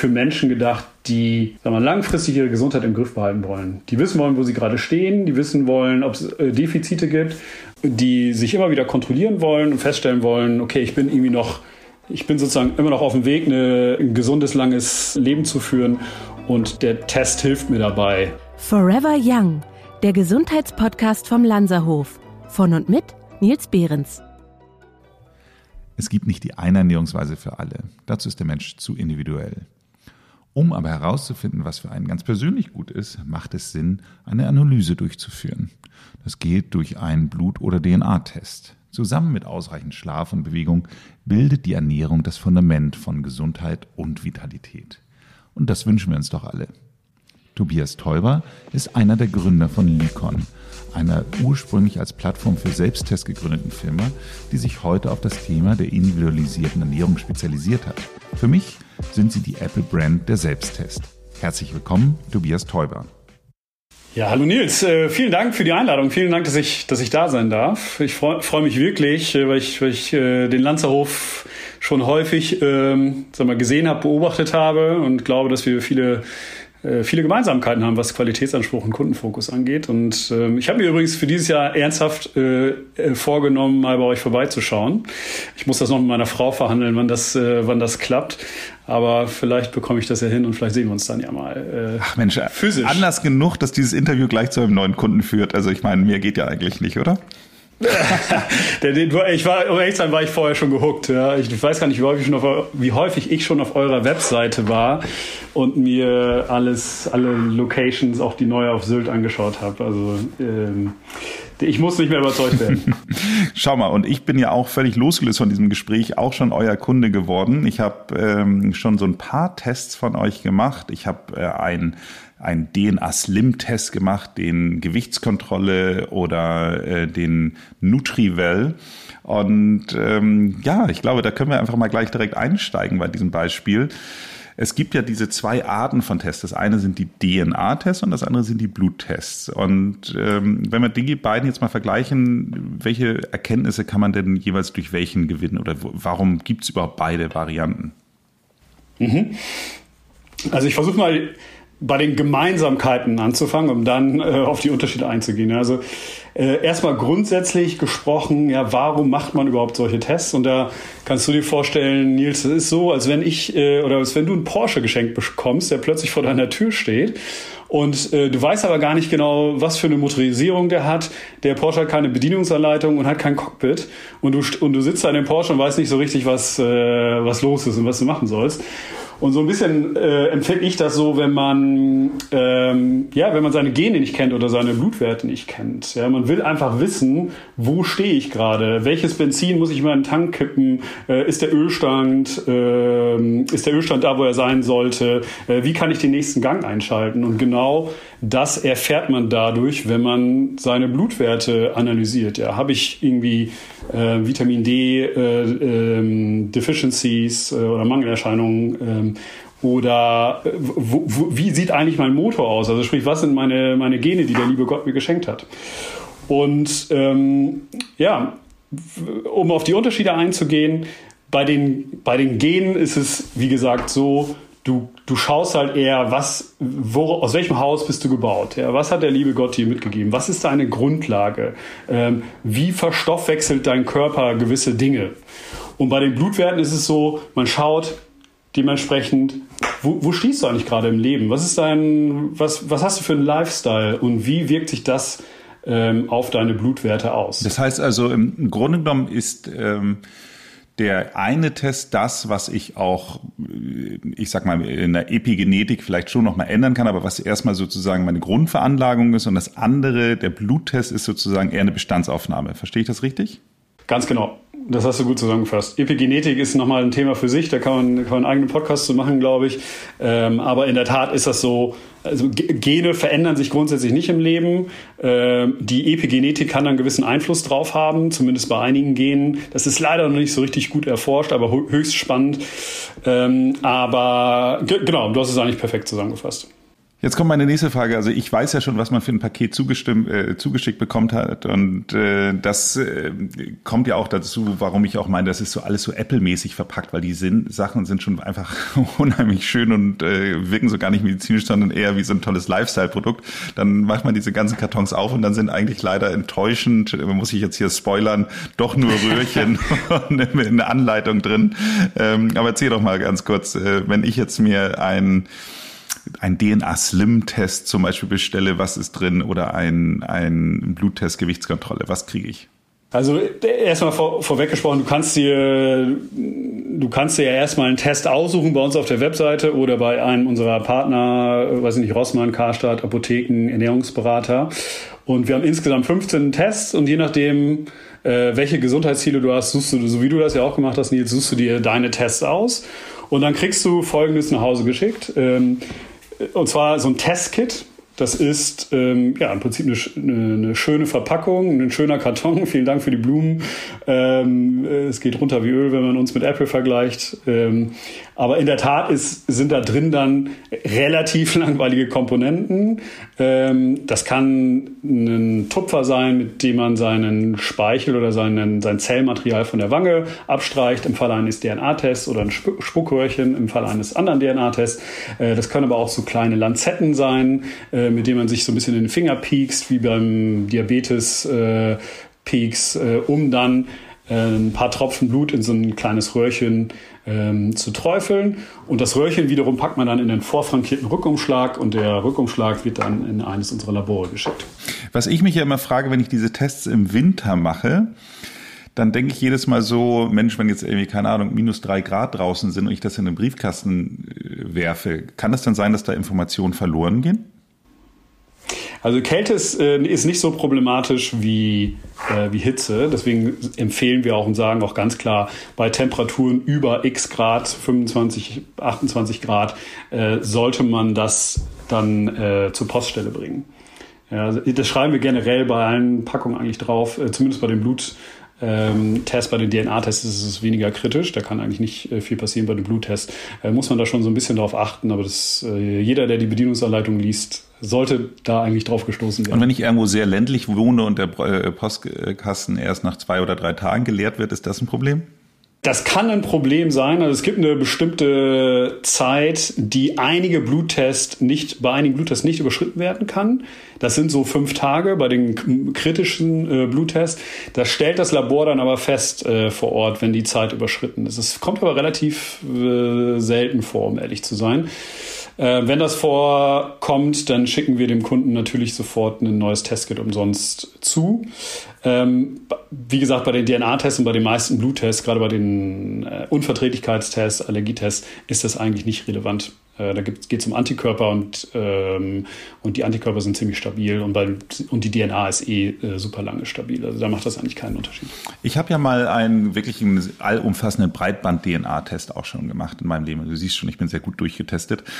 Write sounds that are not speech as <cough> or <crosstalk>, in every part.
für Menschen gedacht, die sagen wir, langfristig ihre Gesundheit im Griff behalten wollen. Die wissen wollen, wo sie gerade stehen, die wissen wollen, ob es äh, Defizite gibt, die sich immer wieder kontrollieren wollen und feststellen wollen, okay, ich bin irgendwie noch, ich bin sozusagen immer noch auf dem Weg, eine, ein gesundes, langes Leben zu führen und der Test hilft mir dabei. Forever Young, der Gesundheitspodcast vom Lanzerhof. Von und mit Nils Behrens. Es gibt nicht die eine Ernährungsweise für alle. Dazu ist der Mensch zu individuell. Um aber herauszufinden, was für einen ganz persönlich gut ist, macht es Sinn, eine Analyse durchzuführen. Das geht durch einen Blut- oder DNA-Test. Zusammen mit ausreichend Schlaf und Bewegung bildet die Ernährung das Fundament von Gesundheit und Vitalität. Und das wünschen wir uns doch alle. Tobias Teuber ist einer der Gründer von Lykon, einer ursprünglich als Plattform für Selbsttest gegründeten Firma, die sich heute auf das Thema der individualisierten Ernährung spezialisiert hat. Für mich sind sie die Apple-Brand der Selbsttest. Herzlich willkommen, Tobias Teuber. Ja, hallo Nils, äh, vielen Dank für die Einladung. Vielen Dank, dass ich, dass ich da sein darf. Ich freue freu mich wirklich, äh, weil ich, weil ich äh, den Lanzerhof schon häufig ähm, sag mal, gesehen habe, beobachtet habe und glaube, dass wir viele viele Gemeinsamkeiten haben, was Qualitätsanspruch und Kundenfokus angeht. Und ähm, ich habe mir übrigens für dieses Jahr ernsthaft äh, äh, vorgenommen, mal bei euch vorbeizuschauen. Ich muss das noch mit meiner Frau verhandeln, wann das, äh, wann das klappt. Aber vielleicht bekomme ich das ja hin und vielleicht sehen wir uns dann ja mal. Äh, Ach Mensch, physisch. Anlass genug, dass dieses Interview gleich zu einem neuen Kunden führt. Also ich meine, mir geht ja eigentlich nicht, oder? Den, ich war, um ehrlich sein, war ich vorher schon gehuckt. Ja. Ich weiß gar nicht, wie häufig, auf, wie häufig ich schon auf eurer Webseite war und mir alles, alle Locations, auch die neue auf Sylt angeschaut habe. Also ähm, ich muss nicht mehr überzeugt werden. <laughs> Schau mal, und ich bin ja auch völlig losgelöst von diesem Gespräch auch schon euer Kunde geworden. Ich habe ähm, schon so ein paar Tests von euch gemacht. Ich habe äh, ein einen DNA-Slim-Test gemacht, den Gewichtskontrolle oder äh, den Nutrivel. Und ähm, ja, ich glaube, da können wir einfach mal gleich direkt einsteigen bei diesem Beispiel. Es gibt ja diese zwei Arten von Tests. Das eine sind die DNA-Tests und das andere sind die Bluttests. Und ähm, wenn wir die beiden jetzt mal vergleichen, welche Erkenntnisse kann man denn jeweils durch welchen gewinnen oder warum gibt es überhaupt beide Varianten? Mhm. Also ich versuche mal bei den Gemeinsamkeiten anzufangen, um dann äh, auf die Unterschiede einzugehen. Also äh, erstmal grundsätzlich gesprochen, ja, warum macht man überhaupt solche Tests? Und da kannst du dir vorstellen, Nils, es ist so, als wenn ich äh, oder als wenn du einen Porsche geschenkt bekommst, der plötzlich vor deiner Tür steht und äh, du weißt aber gar nicht genau, was für eine Motorisierung der hat. Der Porsche hat keine Bedienungsanleitung und hat kein Cockpit. Und du, und du sitzt da in dem Porsche und weißt nicht so richtig, was, äh, was los ist und was du machen sollst. Und so ein bisschen äh, empfinde ich das so, wenn man ähm, ja, wenn man seine Gene nicht kennt oder seine Blutwerte nicht kennt. Ja, man will einfach wissen, wo stehe ich gerade, welches Benzin muss ich in meinen Tank kippen, äh, ist der Ölstand, äh, ist der Ölstand da, wo er sein sollte, äh, wie kann ich den nächsten Gang einschalten? Und genau das erfährt man dadurch, wenn man seine Blutwerte analysiert. Ja, habe ich irgendwie äh, Vitamin D äh, ähm, Deficiencies äh, oder Mangelerscheinungen ähm, oder äh, wo, wo, wie sieht eigentlich mein Motor aus? Also sprich, was sind meine, meine Gene, die der liebe Gott mir geschenkt hat? Und ähm, ja, um auf die Unterschiede einzugehen, bei den, bei den Genen ist es, wie gesagt, so, du, du schaust halt eher, was, wo, aus welchem Haus bist du gebaut? Ja? Was hat der liebe Gott dir mitgegeben? Was ist deine Grundlage? Ähm, wie verstoffwechselt dein Körper gewisse Dinge? Und bei den Blutwerten ist es so, man schaut dementsprechend, wo, wo stehst du eigentlich gerade im Leben? Was ist dein, was, was hast du für einen Lifestyle und wie wirkt sich das ähm, auf deine Blutwerte aus? Das heißt also, im Grunde genommen ist ähm der eine Test das, was ich auch, ich sag mal, in der Epigenetik vielleicht schon nochmal ändern kann, aber was erstmal sozusagen meine Grundveranlagung ist und das andere, der Bluttest, ist sozusagen eher eine Bestandsaufnahme. Verstehe ich das richtig? Ganz genau. Das hast du gut zusammengefasst. Epigenetik ist nochmal ein Thema für sich, da kann man, kann man einen eigenen Podcast zu machen, glaube ich. Ähm, aber in der Tat ist das so, also Gene verändern sich grundsätzlich nicht im Leben. Ähm, die Epigenetik kann einen gewissen Einfluss drauf haben, zumindest bei einigen Genen. Das ist leider noch nicht so richtig gut erforscht, aber höchst spannend. Ähm, aber genau, du hast es eigentlich perfekt zusammengefasst. Jetzt kommt meine nächste Frage. Also ich weiß ja schon, was man für ein Paket zugestimmt, äh, zugeschickt bekommt hat. Und äh, das äh, kommt ja auch dazu, warum ich auch meine, das ist so alles so Apple-mäßig verpackt, weil die sind, Sachen sind schon einfach <laughs> unheimlich schön und äh, wirken so gar nicht medizinisch, sondern eher wie so ein tolles Lifestyle-Produkt. Dann macht man diese ganzen Kartons auf und dann sind eigentlich leider enttäuschend, muss ich jetzt hier spoilern, doch nur Röhrchen <laughs> <laughs> und eine Anleitung drin. Ähm, aber erzähl doch mal ganz kurz, äh, wenn ich jetzt mir ein ein DNA-Slim-Test zum Beispiel bestelle, was ist drin? Oder ein, ein Bluttest, Gewichtskontrolle, was kriege ich? Also erstmal vor, vorweg gesprochen, du kannst dir du kannst dir ja erstmal einen Test aussuchen bei uns auf der Webseite oder bei einem unserer Partner, weiß ich nicht, Rossmann, Karstadt, Apotheken, Ernährungsberater. Und wir haben insgesamt 15 Tests und je nachdem, äh, welche Gesundheitsziele du hast, suchst du, so wie du das ja auch gemacht hast, Nils, suchst du dir deine Tests aus. Und dann kriegst du folgendes nach Hause geschickt. Ähm, und zwar so ein Testkit. Das ist ähm, ja im Prinzip eine, eine, schöne Verpackung, ein schöner Karton. <laughs> Vielen Dank für die Blumen. Ähm, es geht runter wie Öl, wenn man uns mit Apple vergleicht. Ähm, aber in der Tat ist, sind da drin dann relativ <laughs> langweilige Komponenten. Ähm, das kann ein Tupfer sein, mit dem man seinen Speichel oder seinen, sein Zellmaterial von der Wange abstreicht, im Fall eines DNA-Tests oder ein Spuckröhrchen im Fall eines anderen DNA-Tests. Äh, das können aber auch so kleine Lanzetten sein, äh, mit denen man sich so ein bisschen in den Finger piekst, wie beim Diabetes. Äh, Peaks, äh, um dann ein paar Tropfen Blut in so ein kleines Röhrchen ähm, zu träufeln. Und das Röhrchen wiederum packt man dann in den vorfrankierten Rückumschlag und der Rückumschlag wird dann in eines unserer Labore geschickt. Was ich mich ja immer frage, wenn ich diese Tests im Winter mache, dann denke ich jedes Mal so, Mensch, wenn jetzt irgendwie, keine Ahnung, minus drei Grad draußen sind und ich das in den Briefkasten äh, werfe, kann es dann sein, dass da Informationen verloren gehen? Also Kälte ist, äh, ist nicht so problematisch wie, äh, wie Hitze. Deswegen empfehlen wir auch und sagen auch ganz klar, bei Temperaturen über x Grad, 25, 28 Grad, äh, sollte man das dann äh, zur Poststelle bringen. Ja, also das schreiben wir generell bei allen Packungen eigentlich drauf, äh, zumindest bei den Blut ähm, Test, bei den DNA-Tests ist es weniger kritisch. Da kann eigentlich nicht äh, viel passieren. Bei dem Bluttest äh, muss man da schon so ein bisschen drauf achten. Aber das, äh, jeder, der die Bedienungsanleitung liest, sollte da eigentlich drauf gestoßen werden. Und wenn ich irgendwo sehr ländlich wohne und der äh, Postkasten erst nach zwei oder drei Tagen geleert wird, ist das ein Problem? Das kann ein Problem sein. Also es gibt eine bestimmte Zeit, die einige Bluttests nicht, bei einigen Bluttests nicht überschritten werden kann. Das sind so fünf Tage bei den kritischen äh, Bluttests. Das stellt das Labor dann aber fest äh, vor Ort, wenn die Zeit überschritten ist. Es kommt aber relativ äh, selten vor, um ehrlich zu sein. Äh, wenn das vorkommt, dann schicken wir dem Kunden natürlich sofort ein neues Testkit umsonst zu. Ähm, wie gesagt, bei den DNA-Tests und bei den meisten Bluttests, gerade bei den äh, Unverträglichkeitstests, Allergietests, ist das eigentlich nicht relevant. Äh, da geht es um Antikörper und, ähm, und die Antikörper sind ziemlich stabil und, bei, und die DNA ist eh äh, super lange stabil. Also da macht das eigentlich keinen Unterschied. Ich habe ja mal einen wirklich einen allumfassenden Breitband-DNA-Test auch schon gemacht in meinem Leben. Du siehst schon, ich bin sehr gut durchgetestet. <laughs>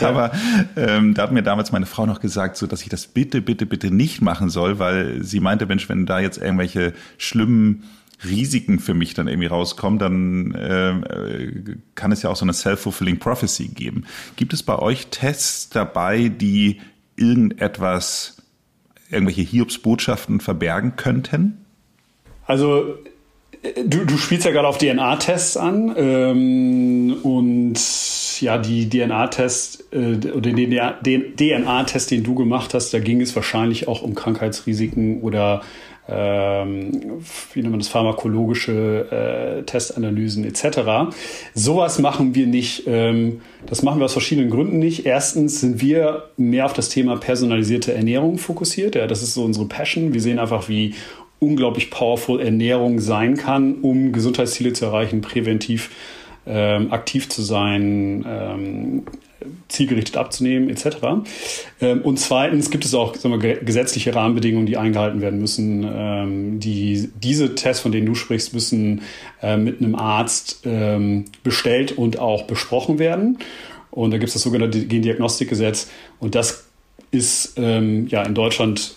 Ja. Aber ähm, da hat mir damals meine Frau noch gesagt, so dass ich das bitte, bitte, bitte nicht machen soll, weil sie meinte, Mensch, wenn da jetzt irgendwelche schlimmen Risiken für mich dann irgendwie rauskommen, dann äh, kann es ja auch so eine self-fulfilling prophecy geben. Gibt es bei euch Tests dabei, die irgendetwas, irgendwelche Hiobsbotschaften verbergen könnten? Also Du, du spielst ja gerade auf DNA-Tests an ähm, und ja, die DNA-Test äh, oder den DNA-Test, den du gemacht hast, da ging es wahrscheinlich auch um Krankheitsrisiken oder ähm, wie nennt man das, pharmakologische äh, Testanalysen etc. Sowas machen wir nicht. Ähm, das machen wir aus verschiedenen Gründen nicht. Erstens sind wir mehr auf das Thema personalisierte Ernährung fokussiert. Ja, das ist so unsere Passion. Wir sehen einfach, wie unglaublich powerful Ernährung sein kann, um Gesundheitsziele zu erreichen, präventiv ähm, aktiv zu sein, ähm, zielgerichtet abzunehmen etc. Ähm, und zweitens gibt es auch sagen wir, gesetzliche Rahmenbedingungen, die eingehalten werden müssen. Ähm, die, diese Tests, von denen du sprichst, müssen äh, mit einem Arzt ähm, bestellt und auch besprochen werden. Und da gibt es das sogenannte Gendiagnostikgesetz und das ist ja in Deutschland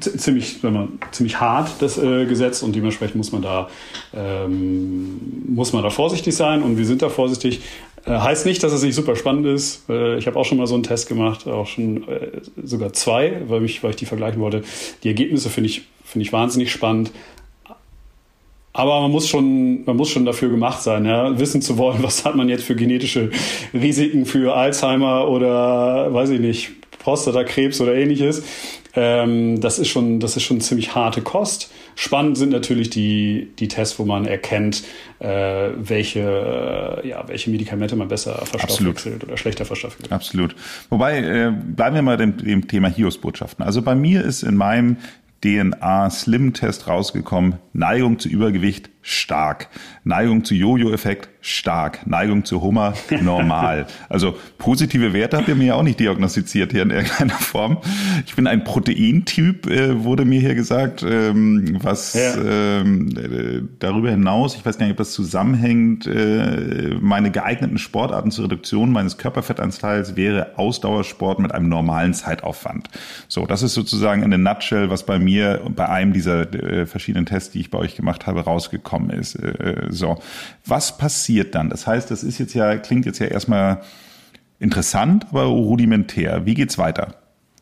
ziemlich, wenn man, ziemlich hart, das äh, Gesetz, und dementsprechend muss man da, ähm, muss man da vorsichtig sein und wir sind da vorsichtig. Äh, heißt nicht, dass es nicht super spannend ist. Äh, ich habe auch schon mal so einen Test gemacht, auch schon äh, sogar zwei, weil ich, weil ich die vergleichen wollte. Die Ergebnisse finde ich, finde ich wahnsinnig spannend. Aber man muss schon, man muss schon dafür gemacht sein, ja, wissen zu wollen, was hat man jetzt für genetische Risiken für Alzheimer oder, weiß ich nicht, Prostatakrebs oder ähnliches. Ähm, das ist schon, das ist schon ziemlich harte Kost. Spannend sind natürlich die, die Tests, wo man erkennt, äh, welche, äh, ja, welche Medikamente man besser verstoffwechselt oder schlechter verstoffwechselt. Absolut. Wobei, äh, bleiben wir mal dem, dem Thema Hiobsbotschaften. Also bei mir ist in meinem DNA-Slim-Test rausgekommen, Neigung zu Übergewicht stark, Neigung zu Jojo-Effekt stark, Neigung zu Hummer <laughs> normal. also positive Werte habt ihr mir ja auch nicht diagnostiziert hier in irgendeiner Form. Ich bin ein Proteintyp, äh, wurde mir hier gesagt, ähm, was ja. ähm, äh, darüber hinaus, ich weiß gar nicht, ob das zusammenhängt, äh, meine geeigneten Sportarten zur Reduktion meines Körperfettanteils wäre Ausdauersport mit einem normalen Zeitaufwand. So, das ist sozusagen in a nutshell, was bei mir bei einem dieser äh, verschiedenen Tests, die ich bei euch gemacht habe, rausgekommen ist. Äh, so, was passiert dann? Das heißt, das ist jetzt ja klingt jetzt ja erstmal interessant, aber rudimentär. Wie geht's weiter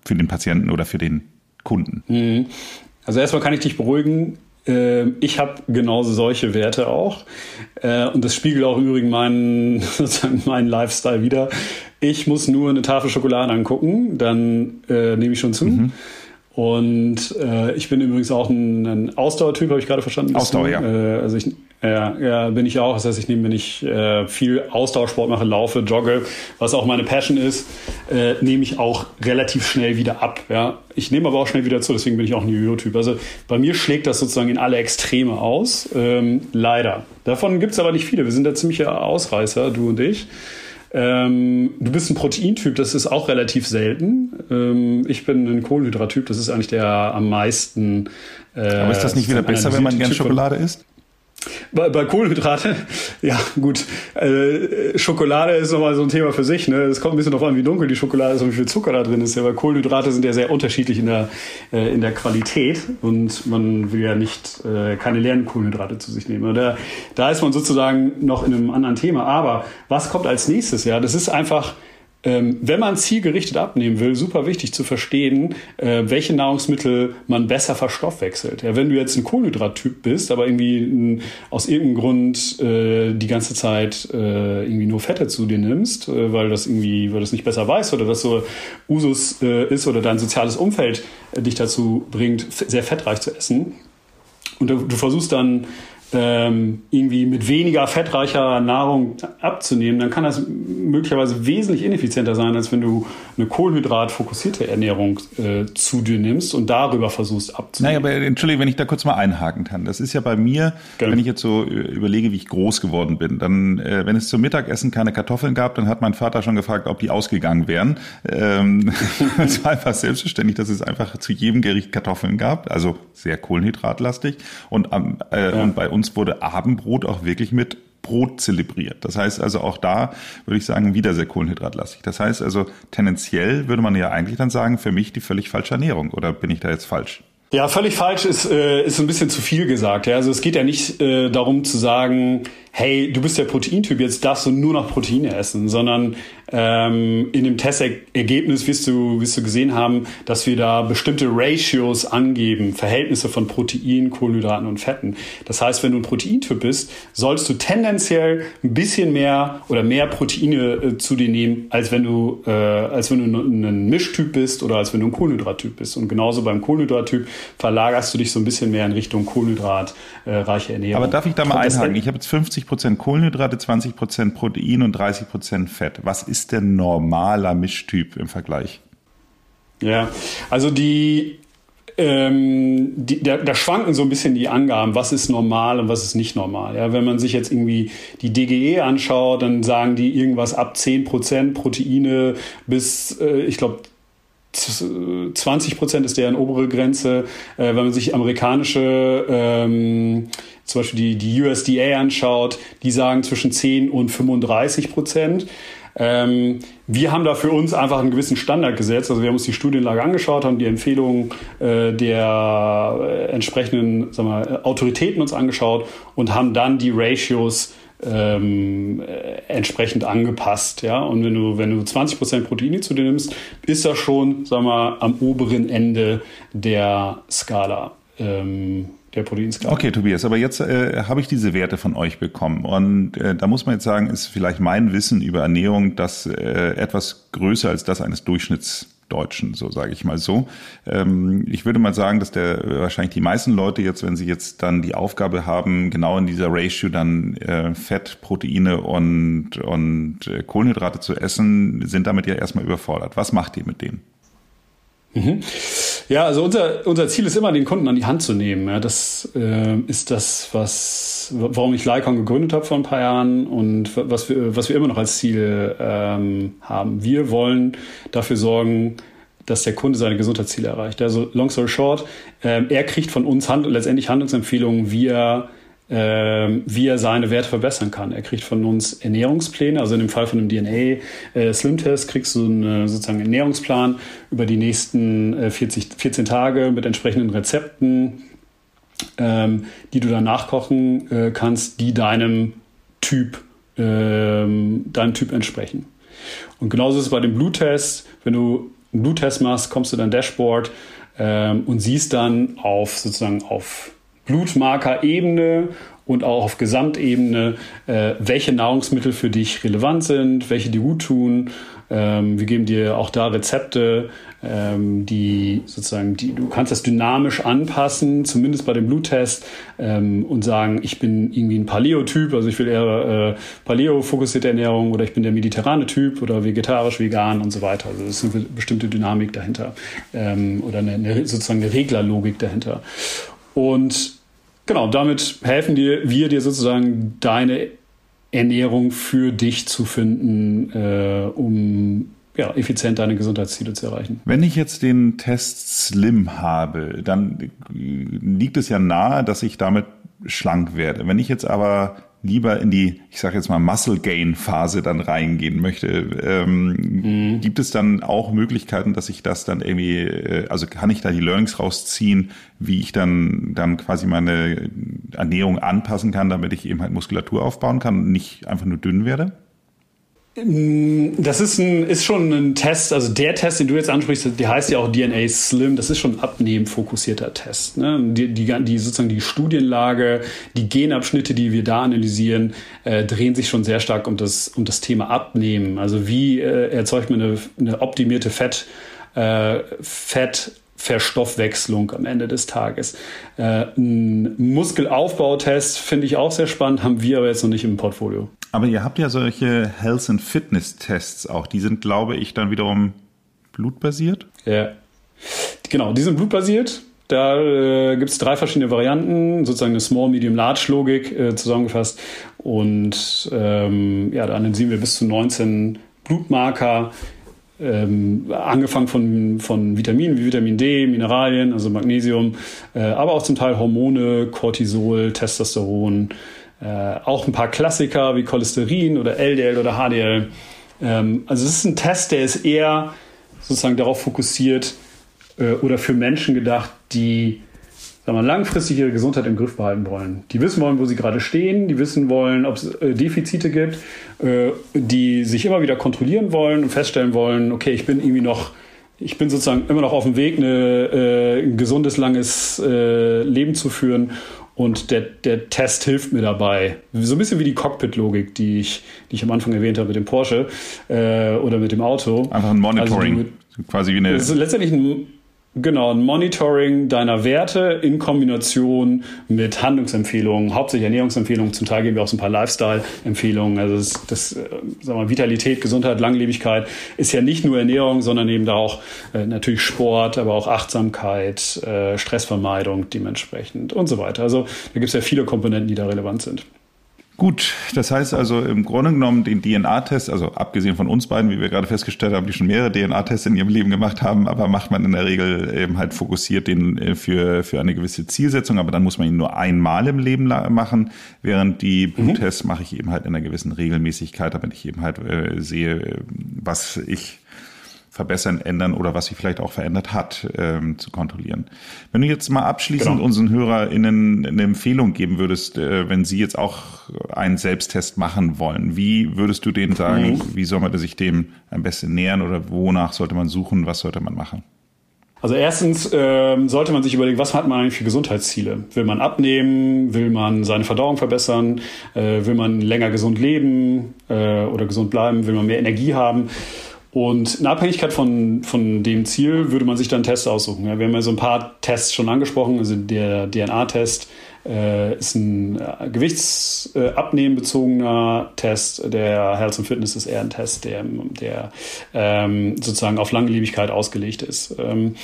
für den Patienten oder für den Kunden? Mhm. Also erstmal kann ich dich beruhigen. Ähm, ich habe genauso solche Werte auch. Äh, und das spiegelt auch im Übrigen meinen, <laughs> sozusagen meinen Lifestyle wieder. Ich muss nur eine Tafel Schokolade angucken, dann äh, nehme ich schon zu. Mhm. Und äh, ich bin übrigens auch ein, ein Ausdauertyp, habe ich gerade verstanden. Ausdauer, ja. Äh, also ich, ja, ja, bin ich auch. Das heißt, ich nehme, wenn ich äh, viel Ausdauersport mache, laufe, jogge, was auch meine Passion ist, äh, nehme ich auch relativ schnell wieder ab. Ja, ich nehme aber auch schnell wieder zu. Deswegen bin ich auch ein Jojo-Typ. Also bei mir schlägt das sozusagen in alle Extreme aus. Ähm, leider. Davon gibt es aber nicht viele. Wir sind da ziemliche Ausreißer, du und ich. Ähm, du bist ein Proteintyp, das ist auch relativ selten. Ähm, ich bin ein Kohlenhydrattyp, das ist eigentlich der am meisten. Äh, Aber ist das nicht wieder besser, wenn man gerne Schokolade isst? Bei, bei Kohlenhydrate, <laughs> ja gut, äh, Schokolade ist nochmal so ein Thema für sich. Ne? Es kommt ein bisschen darauf an, wie dunkel die Schokolade ist und wie viel Zucker da drin ist. Ja, weil Kohlenhydrate sind ja sehr unterschiedlich in der, äh, in der Qualität und man will ja nicht äh, keine leeren Kohlenhydrate zu sich nehmen. Da, da ist man sozusagen noch in einem anderen Thema. Aber was kommt als nächstes? Ja, das ist einfach ähm, wenn man zielgerichtet abnehmen will, super wichtig zu verstehen, äh, welche Nahrungsmittel man besser verstoffwechselt. Ja, wenn du jetzt ein Kohlenhydrattyp bist, aber irgendwie n, aus irgendeinem Grund äh, die ganze Zeit äh, irgendwie nur Fette zu dir nimmst, äh, weil das irgendwie, weil das nicht besser weiß oder das so Usus äh, ist oder dein soziales Umfeld äh, dich dazu bringt, sehr fettreich zu essen. Und du, du versuchst dann ähm, irgendwie mit weniger fettreicher Nahrung abzunehmen, dann kann das möglicherweise wesentlich ineffizienter sein, als wenn du eine kohlenhydratfokussierte Ernährung äh, zu dir nimmst und darüber versuchst abzunehmen. Naja, aber entschuldige, wenn ich da kurz mal einhaken kann. Das ist ja bei mir, Gerne. wenn ich jetzt so überlege, wie ich groß geworden bin, dann, äh, wenn es zum Mittagessen keine Kartoffeln gab, dann hat mein Vater schon gefragt, ob die ausgegangen wären. Ähm, <laughs> es war einfach selbstverständlich, dass es einfach zu jedem Gericht Kartoffeln gab, also sehr kohlenhydratlastig. Und, äh, ja. und bei uns uns wurde Abendbrot auch wirklich mit Brot zelebriert. Das heißt also auch da würde ich sagen, wieder sehr kohlenhydratlastig. Das heißt also tendenziell würde man ja eigentlich dann sagen, für mich die völlig falsche Ernährung. Oder bin ich da jetzt falsch? Ja, völlig falsch ist, äh, ist ein bisschen zu viel gesagt. Ja? Also es geht ja nicht äh, darum zu sagen, hey, du bist der Proteintyp, jetzt darfst du nur noch Proteine essen, sondern ähm, in dem Testergebnis wirst du, wirst du gesehen haben, dass wir da bestimmte Ratios angeben, Verhältnisse von Protein, Kohlenhydraten und Fetten. Das heißt, wenn du ein Proteintyp bist, sollst du tendenziell ein bisschen mehr oder mehr Proteine äh, zu dir nehmen, als wenn du, äh, als wenn du ein Mischtyp bist oder als wenn du ein Kohlenhydrattyp bist. Und genauso beim Kohlenhydrattyp verlagerst du dich so ein bisschen mehr in Richtung kohlenhydratreiche Ernährung. Aber darf ich da mal einhaken? Ich habe jetzt 50 50 Kohlenhydrate, 20% Protein und 30% Fett. Was ist denn normaler Mischtyp im Vergleich? Ja, also die, ähm, die, da, da, schwanken so ein bisschen die Angaben, was ist normal und was ist nicht normal. Ja, wenn man sich jetzt irgendwie die DGE anschaut, dann sagen die irgendwas ab 10% Proteine bis, äh, ich glaube, 20 Prozent ist deren obere Grenze. Äh, wenn man sich amerikanische ähm, zum Beispiel die, die USDA anschaut, die sagen zwischen 10 und 35 Prozent. Ähm, wir haben da für uns einfach einen gewissen Standard gesetzt. Also wir haben uns die Studienlage angeschaut, haben die Empfehlungen äh, der äh, entsprechenden sagen wir, Autoritäten uns angeschaut und haben dann die Ratios ähm, äh, entsprechend angepasst. Ja? Und wenn du, wenn du 20% Proteine zu dir nimmst, ist das schon, sag mal, am oberen Ende der Skala. Ähm, der Proteinskala. Okay, Tobias, aber jetzt äh, habe ich diese Werte von euch bekommen und äh, da muss man jetzt sagen, ist vielleicht mein Wissen über Ernährung das äh, etwas größer als das eines Durchschnitts Deutschen, so sage ich mal so. Ähm, ich würde mal sagen, dass der wahrscheinlich die meisten Leute jetzt, wenn sie jetzt dann die Aufgabe haben, genau in dieser Ratio dann äh, Fett, Proteine und, und äh, Kohlenhydrate zu essen, sind damit ja erstmal überfordert. Was macht ihr mit denen? Mhm. Ja, also unser, unser Ziel ist immer, den Kunden an die Hand zu nehmen. Ja, das äh, ist das, was, warum ich Lycon gegründet habe vor ein paar Jahren und was wir, was wir immer noch als Ziel ähm, haben. Wir wollen dafür sorgen, dass der Kunde seine Gesundheitsziele erreicht. Also long story short, äh, er kriegt von uns Hand, letztendlich Handlungsempfehlungen, wie er wie er seine Werte verbessern kann. Er kriegt von uns Ernährungspläne, also in dem Fall von einem DNA äh, kriegst du einen sozusagen Ernährungsplan über die nächsten äh, 40, 14 Tage mit entsprechenden Rezepten, ähm, die du dann nachkochen äh, kannst, die deinem Typ, ähm, deinem Typ entsprechen. Und genauso ist es bei dem Bluttest. Wenn du einen Bluttest machst, kommst du dein Dashboard ähm, und siehst dann auf sozusagen auf Blutmarker-Ebene und auch auf Gesamtebene, äh, welche Nahrungsmittel für dich relevant sind, welche dir gut tun. Ähm, wir geben dir auch da Rezepte, ähm, die sozusagen, die, du kannst das dynamisch anpassen, zumindest bei dem Bluttest, ähm, und sagen, ich bin irgendwie ein Paleo-Typ, also ich will eher äh, Paleo-fokussierte Ernährung oder ich bin der mediterrane Typ oder vegetarisch, vegan und so weiter. Also das ist eine bestimmte Dynamik dahinter ähm, oder eine, eine, sozusagen eine Reglerlogik dahinter. Und Genau, damit helfen dir, wir dir sozusagen deine Ernährung für dich zu finden, äh, um ja, effizient deine Gesundheitsziele zu erreichen. Wenn ich jetzt den Test Slim habe, dann liegt es ja nahe, dass ich damit schlank werde. Wenn ich jetzt aber lieber in die, ich sage jetzt mal, Muscle Gain Phase dann reingehen möchte, ähm, mhm. gibt es dann auch Möglichkeiten, dass ich das dann irgendwie, äh, also kann ich da die Learnings rausziehen, wie ich dann dann quasi meine Ernährung anpassen kann, damit ich eben halt Muskulatur aufbauen kann und nicht einfach nur dünn werde? Mm, das ist, ein, ist schon ein Test, also der Test, den du jetzt ansprichst, der heißt ja auch DNA Slim, das ist schon ein abnehmfokussierter Test. Ne? Die, die, die, sozusagen die Studienlage, die Genabschnitte, die wir da analysieren, äh, drehen sich schon sehr stark um das, um das Thema Abnehmen. Also wie äh, erzeugt man eine, eine optimierte Fett, äh, Fett Verstoffwechslung am Ende des Tages. Äh, ein Muskelaufbautest finde ich auch sehr spannend, haben wir aber jetzt noch nicht im Portfolio. Aber ihr habt ja solche Health and Fitness Tests auch. Die sind, glaube ich, dann wiederum blutbasiert. Ja. Genau, die sind blutbasiert. Da äh, gibt es drei verschiedene Varianten, sozusagen eine Small, Medium, Large Logik äh, zusammengefasst. Und ähm, ja, da analysieren wir bis zu 19 Blutmarker, ähm, angefangen von, von Vitaminen wie Vitamin D, Mineralien, also Magnesium, äh, aber auch zum Teil Hormone, Cortisol, Testosteron, äh, auch ein paar Klassiker wie Cholesterin oder LDL oder HDL. Ähm, also es ist ein Test, der ist eher sozusagen darauf fokussiert äh, oder für Menschen gedacht, die sagen wir, langfristig ihre Gesundheit im Griff behalten wollen. Die wissen wollen, wo sie gerade stehen, die wissen wollen, ob es äh, Defizite gibt, äh, die sich immer wieder kontrollieren wollen und feststellen wollen, okay, ich bin irgendwie noch ich bin sozusagen immer noch auf dem Weg, eine, äh, ein gesundes, langes äh, Leben zu führen und der, der Test hilft mir dabei. So ein bisschen wie die Cockpit-Logik, die ich, die ich am Anfang erwähnt habe mit dem Porsche äh, oder mit dem Auto. Einfach ein Monitoring. Also du, quasi wie eine. Letztendlich ein Genau, ein Monitoring deiner Werte in Kombination mit Handlungsempfehlungen, hauptsächlich Ernährungsempfehlungen, zum Teil geben wir auch so ein paar Lifestyle-Empfehlungen. Also das, das äh, sagen wir, Vitalität, Gesundheit, Langlebigkeit ist ja nicht nur Ernährung, sondern eben da auch äh, natürlich Sport, aber auch Achtsamkeit, äh, Stressvermeidung dementsprechend und so weiter. Also da gibt es ja viele Komponenten, die da relevant sind. Gut, das heißt also im Grunde genommen den DNA-Test, also abgesehen von uns beiden, wie wir gerade festgestellt haben, die schon mehrere DNA-Tests in ihrem Leben gemacht haben, aber macht man in der Regel eben halt fokussiert den äh, für, für eine gewisse Zielsetzung, aber dann muss man ihn nur einmal im Leben machen, während die mhm. Bluttests mache ich eben halt in einer gewissen Regelmäßigkeit, damit ich eben halt äh, sehe, was ich verbessern, ändern oder was sich vielleicht auch verändert hat, ähm, zu kontrollieren. Wenn du jetzt mal abschließend Genau. unseren HörerInnen eine Empfehlung geben würdest, äh, wenn sie jetzt auch einen Selbsttest machen wollen, wie würdest du denen sagen, Mhm. wie soll man sich dem am besten nähern oder wonach sollte man suchen, was sollte man machen? Also erstens ähm, sollte man sich überlegen, was hat man eigentlich für Gesundheitsziele? Will man abnehmen? Will man seine Verdauung verbessern? Äh, will man länger gesund leben äh, oder gesund bleiben? Will man mehr Energie haben? Und in Abhängigkeit von, von dem Ziel würde man sich dann einen Test aussuchen. Ja, wir haben ja so ein paar Tests schon angesprochen. Also der DNA-Test äh, ist ein äh, gewichtsabnehmenbezogener Test. Der Health and Fitness ist eher ein Test, der, der ähm, sozusagen auf Langlebigkeit ausgelegt ist. Ähm,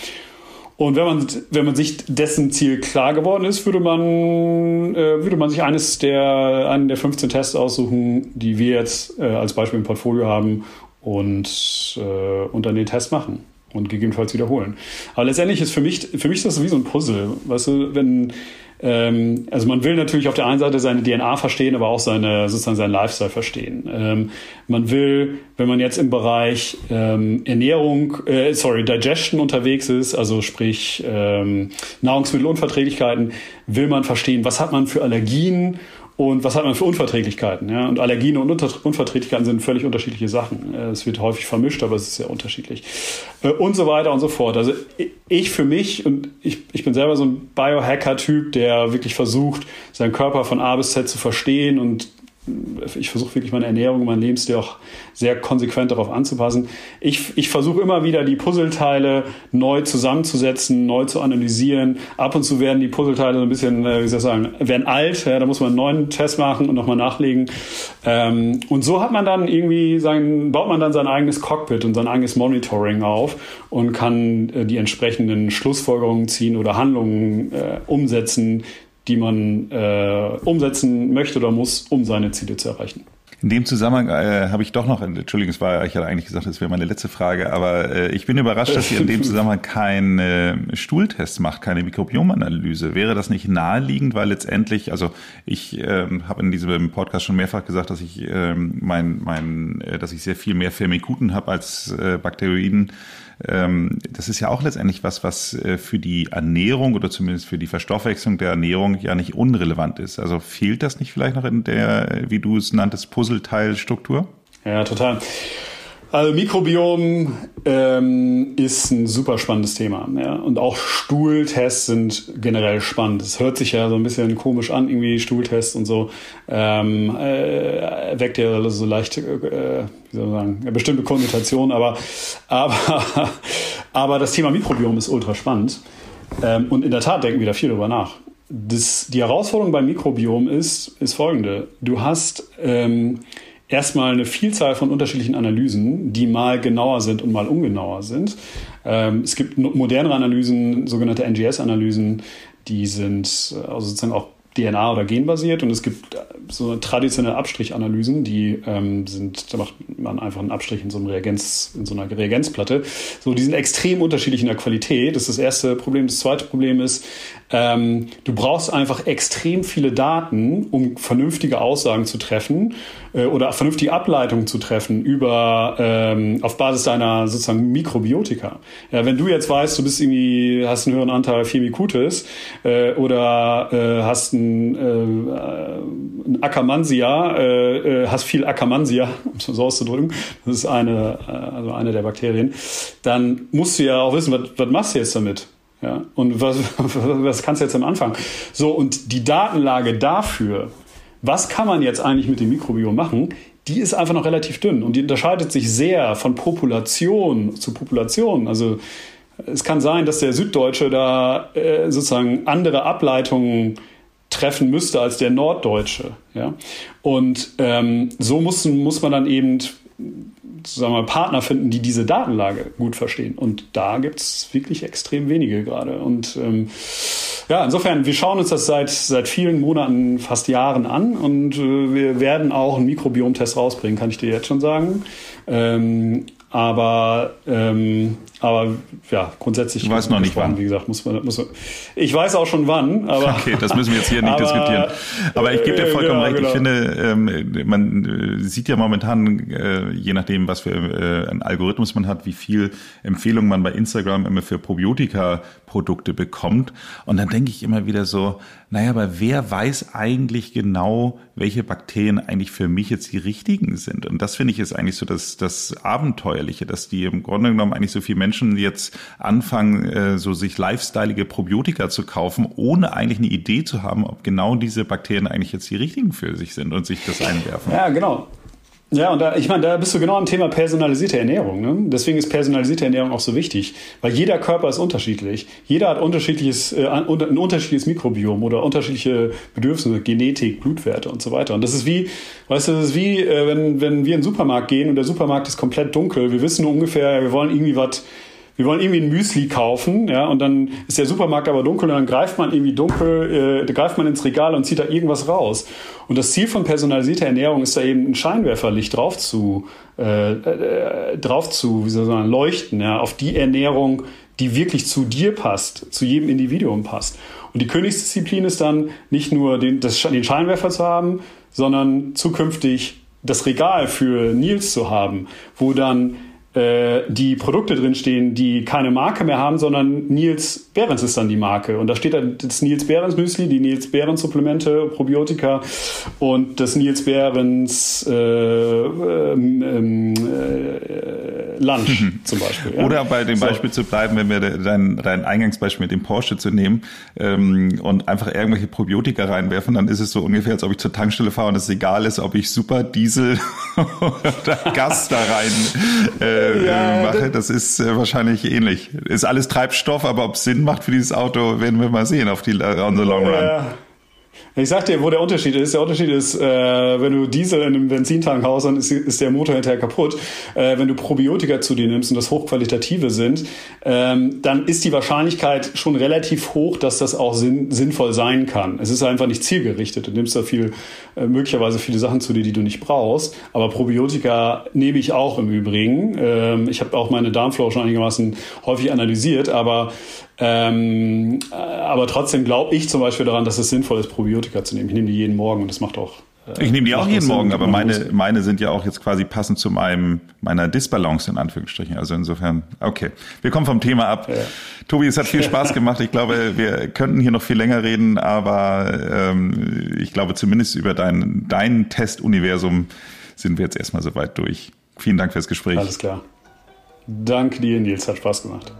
und wenn man, wenn man sich dessen Ziel klar geworden ist, würde man, äh, würde man sich eines der, einen der 15 Tests aussuchen, die wir jetzt äh, als Beispiel im Portfolio haben und, äh, und dann den Test machen und gegebenenfalls wiederholen. Aber letztendlich ist für mich, für mich ist das wie so ein Puzzle. Weißt du, wenn, ähm, also man will natürlich auf der einen Seite seine DNA verstehen, aber auch seine, sozusagen seinen Lifestyle verstehen. Ähm, man will, wenn man jetzt im Bereich ähm, Ernährung, äh, sorry, Digestion unterwegs ist, also sprich ähm, Nahrungsmittelunverträglichkeiten, will man verstehen, was hat man für Allergien und was hat man für Unverträglichkeiten? Ja? Und Allergien und Unverträglichkeiten sind völlig unterschiedliche Sachen. Äh, Es wird häufig vermischt, aber es ist sehr unterschiedlich. Äh, Und so weiter und so fort. Also ich für mich, und ich, ich bin selber so ein Biohacker-Typ, der wirklich versucht, seinen Körper von A bis Z zu verstehen und ich versuche wirklich meine Ernährung, mein Lebensstil auch sehr konsequent darauf anzupassen. Ich, ich versuche immer wieder die Puzzleteile neu zusammenzusetzen, neu zu analysieren. Ab und zu werden die Puzzleteile so ein bisschen, äh, wie soll ich sagen, werden alt. Ja, da muss man einen neuen Test machen und nochmal nachlegen. Ähm, und so hat man dann irgendwie sein, baut man dann sein eigenes Cockpit und sein eigenes Monitoring auf und kann äh, die entsprechenden Schlussfolgerungen ziehen oder Handlungen äh, umsetzen, die man äh, umsetzen möchte oder muss, um seine Ziele zu erreichen. In dem Zusammenhang äh, habe ich doch noch, Entschuldigung, es war, ich hatte eigentlich gesagt, das wäre meine letzte Frage, aber äh, ich bin überrascht, dass ihr in dem <laughs> Zusammenhang keinen äh, Stuhltest macht, keine Mikrobiomanalyse. Wäre das nicht naheliegend, weil letztendlich, also ich ähm, habe in diesem Podcast schon mehrfach gesagt, dass ich ähm, mein, mein, äh, dass ich sehr viel mehr Firmikuten habe als äh, Bakteroiden. Ähm, das ist ja auch letztendlich was, was äh, für die Ernährung oder zumindest für die Verstoffwechslung der Ernährung ja nicht unrelevant ist. Also fehlt das nicht vielleicht noch in der, wie du es nanntest, Puzzleteilstruktur? Ja, total. Also Mikrobiom ähm, ist ein super spannendes Thema. Ja? Und auch Stuhltests sind generell spannend. Es hört sich ja so ein bisschen komisch an, irgendwie Stuhltests und so. Ähm, äh, weckt ja so leicht, äh, wie soll man sagen, eine bestimmte Konnotation, aber, aber, <laughs> aber das Thema Mikrobiom ist ultra spannend. Ähm, und in der Tat denken wir da viel drüber nach. Das, die Herausforderung beim Mikrobiom ist, ist folgende. Du hast ähm, erstmal eine Vielzahl von unterschiedlichen Analysen, die mal genauer sind und mal ungenauer sind. Ähm, es gibt modernere Analysen, sogenannte NGS-Analysen, die sind äh, also sozusagen auch DNA- oder genbasiert und es gibt äh, so traditionelle Abstrichanalysen, die ähm, sind, da macht man einfach einen Abstrich in so einem Reagenz, in so einer Reagenzplatte. So, die sind extrem unterschiedlich in der Qualität. Das ist das erste Problem. Das zweite Problem ist, ähm, du brauchst einfach extrem viele Daten, um vernünftige Aussagen zu treffen äh, oder vernünftige Ableitungen zu treffen über ähm, auf Basis deiner sozusagen Mikrobiotika. Ja, wenn du jetzt weißt, du bist irgendwie hast einen höheren Anteil Firmicutes äh, oder äh, hast ein, äh, ein Akkermansia, äh, äh, hast viel Akkermansia, <laughs> um es so auszudrücken, das ist eine also eine der Bakterien, dann musst du ja auch wissen, was, was machst du jetzt damit? Ja, und was, <laughs> was kannst du jetzt am Anfang? So, und die Datenlage dafür, was kann man jetzt eigentlich mit dem Mikrobiom machen, die ist einfach noch relativ dünn und die unterscheidet sich sehr von Population zu Population. Also es kann sein, dass der Süddeutsche da äh, sozusagen andere Ableitungen treffen müsste als der Norddeutsche. Ja? Und ähm, so muss, muss man dann eben sagen wir, Partner finden, die diese Datenlage gut verstehen. Und da gibt es wirklich extrem wenige gerade. Und ähm, ja, insofern, wir schauen uns das seit, seit vielen Monaten, fast Jahren an und äh, wir werden auch einen Mikrobiomtest rausbringen, kann ich dir jetzt schon sagen. Ähm, Aber, ähm, aber ja, grundsätzlich. Du weißt noch nicht wann. Wie gesagt, muss man, muss man. Ich weiß auch schon wann, aber. Okay, das müssen wir jetzt hier nicht <laughs> aber, diskutieren. Aber ich gebe dir vollkommen ja, recht. genau. Ich finde, ähm, man äh, sieht ja momentan, äh, je nachdem, was für äh, einen Algorithmus man hat, wie viel Empfehlungen man bei Instagram immer für Probiotika-Produkte bekommt. Und dann denke ich immer wieder so, naja, aber wer weiß eigentlich genau, welche Bakterien eigentlich für mich jetzt die richtigen sind? Und das finde ich ist eigentlich so das, das Abenteuerliche, dass die im Grunde genommen eigentlich so viele Menschen jetzt anfangen, äh, so sich lifestyleige Probiotika zu kaufen, ohne eigentlich eine Idee zu haben, ob genau diese Bakterien eigentlich jetzt die richtigen für sich sind und sich das einwerfen. Ja, genau. Ja, und da, ich meine, da bist du genau am Thema personalisierte Ernährung. Ne? Deswegen ist personalisierte Ernährung auch so wichtig, weil jeder Körper ist unterschiedlich. Jeder hat unterschiedliches, äh, ein unterschiedliches Mikrobiom oder unterschiedliche Bedürfnisse, Genetik, Blutwerte und so weiter. Und das ist wie, weißt du, das ist wie, äh, wenn, wenn wir in den Supermarkt gehen und der Supermarkt ist komplett dunkel. Wir wissen nur ungefähr, wir wollen irgendwie was wir wollen irgendwie ein Müsli kaufen, ja, und dann ist der Supermarkt aber dunkel und dann greift man irgendwie dunkel, äh, greift man ins Regal und zieht da irgendwas raus. Und das Ziel von personalisierter Ernährung ist da eben ein Scheinwerferlicht drauf zu, äh, äh, drauf zu, wie soll ich sagen, leuchten, ja, auf die Ernährung, die wirklich zu dir passt, zu jedem Individuum passt. Und die Königsdisziplin ist dann nicht nur den, das, den Scheinwerfer zu haben, sondern zukünftig das Regal für Nils zu haben, wo dann die Produkte drinstehen, die keine Marke mehr haben, sondern Nils Behrens ist dann die Marke. Und da steht dann das Nils Behrens Müsli, die Nils Behrens Supplemente, Probiotika und das Nils Behrens äh, ähm, äh, Lunch zum Beispiel. Ja? Oder bei dem So. Beispiel zu bleiben, wenn wir dein, dein Eingangsbeispiel mit dem Porsche zu nehmen ähm, und einfach irgendwelche Probiotika reinwerfen, dann ist es so ungefähr, als ob ich zur Tankstelle fahre und es egal ist, ob ich Super Diesel <laughs> oder Gas da rein äh, Ja, äh, mache. Das ist äh, wahrscheinlich ähnlich. Ist alles Treibstoff, aber ob es Sinn macht für dieses Auto, werden wir mal sehen auf die on the long run. Ja. Ich sag dir, wo der Unterschied ist. Der Unterschied ist, äh, wenn du Diesel in einem Benzintank haust, dann ist, ist der Motor hinterher kaputt. Äh, wenn du Probiotika zu dir nimmst und das hochqualitative sind, ähm, dann ist die Wahrscheinlichkeit schon relativ hoch, dass das auch sinn, sinnvoll sein kann. Es ist einfach nicht zielgerichtet. Du nimmst da viel, äh, möglicherweise viele Sachen zu dir, die du nicht brauchst. Aber Probiotika nehme ich auch im Übrigen. Ähm, ich habe auch meine Darmflora schon einigermaßen häufig analysiert, aber ähm, äh, aber trotzdem glaube ich zum Beispiel daran, dass es sinnvoll ist, Probiotika zu nehmen. Ich nehme die jeden Morgen und das macht auch. äh, Ich nehme die auch jeden Sinn. Morgen, aber meine, muss- meine sind ja auch jetzt quasi passend zu meinem, meiner Disbalance in Anführungsstrichen. Also insofern, okay. Wir kommen vom Thema ab. Tobi, es hat viel Spaß gemacht. Ich glaube, wir könnten hier noch viel länger reden, aber ähm, ich glaube, zumindest über dein, dein Testuniversum sind wir jetzt erstmal soweit durch. Vielen Dank fürs Gespräch. Alles klar. Danke dir, Nils. Hat Spaß gemacht.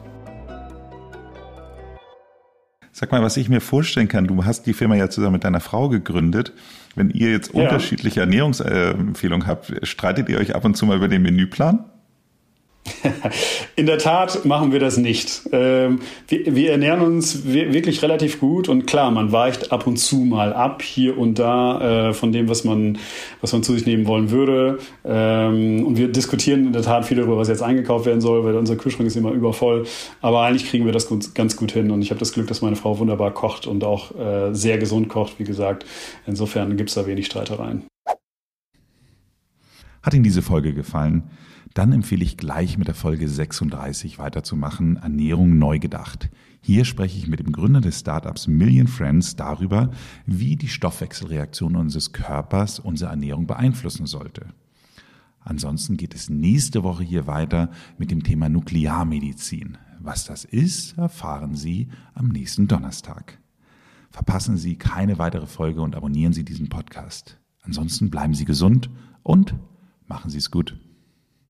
Sag mal, was ich mir vorstellen kann, du hast die Firma ja zusammen mit deiner Frau gegründet. Wenn ihr jetzt Ja. unterschiedliche Ernährungsempfehlungen habt, streitet ihr euch ab und zu mal über den Menüplan? In der Tat machen wir das nicht. Ähm, wir, ernähren uns wi- wirklich relativ gut und klar, man weicht ab und zu mal ab, hier und da, äh, von dem, was man, was man zu sich nehmen wollen würde. Ähm, und wir diskutieren in der Tat viel darüber, was jetzt eingekauft werden soll, weil unser Kühlschrank ist immer übervoll. Aber eigentlich kriegen wir das ganz gut hin und ich habe das Glück, dass meine Frau wunderbar kocht und auch äh, sehr gesund kocht, wie gesagt. Insofern gibt es da wenig Streitereien. Hat Ihnen diese Folge gefallen? Dann empfehle ich gleich mit der Folge 36 weiterzumachen, Ernährung neu gedacht. Hier spreche ich mit dem Gründer des Startups Million Friends darüber, wie die Stoffwechselreaktion unseres Körpers unsere Ernährung beeinflussen sollte. Ansonsten geht es nächste Woche hier weiter mit dem Thema Nuklearmedizin. Was das ist, erfahren Sie am nächsten Donnerstag. Verpassen Sie keine weitere Folge und abonnieren Sie diesen Podcast. Ansonsten bleiben Sie gesund und machen Sie es gut.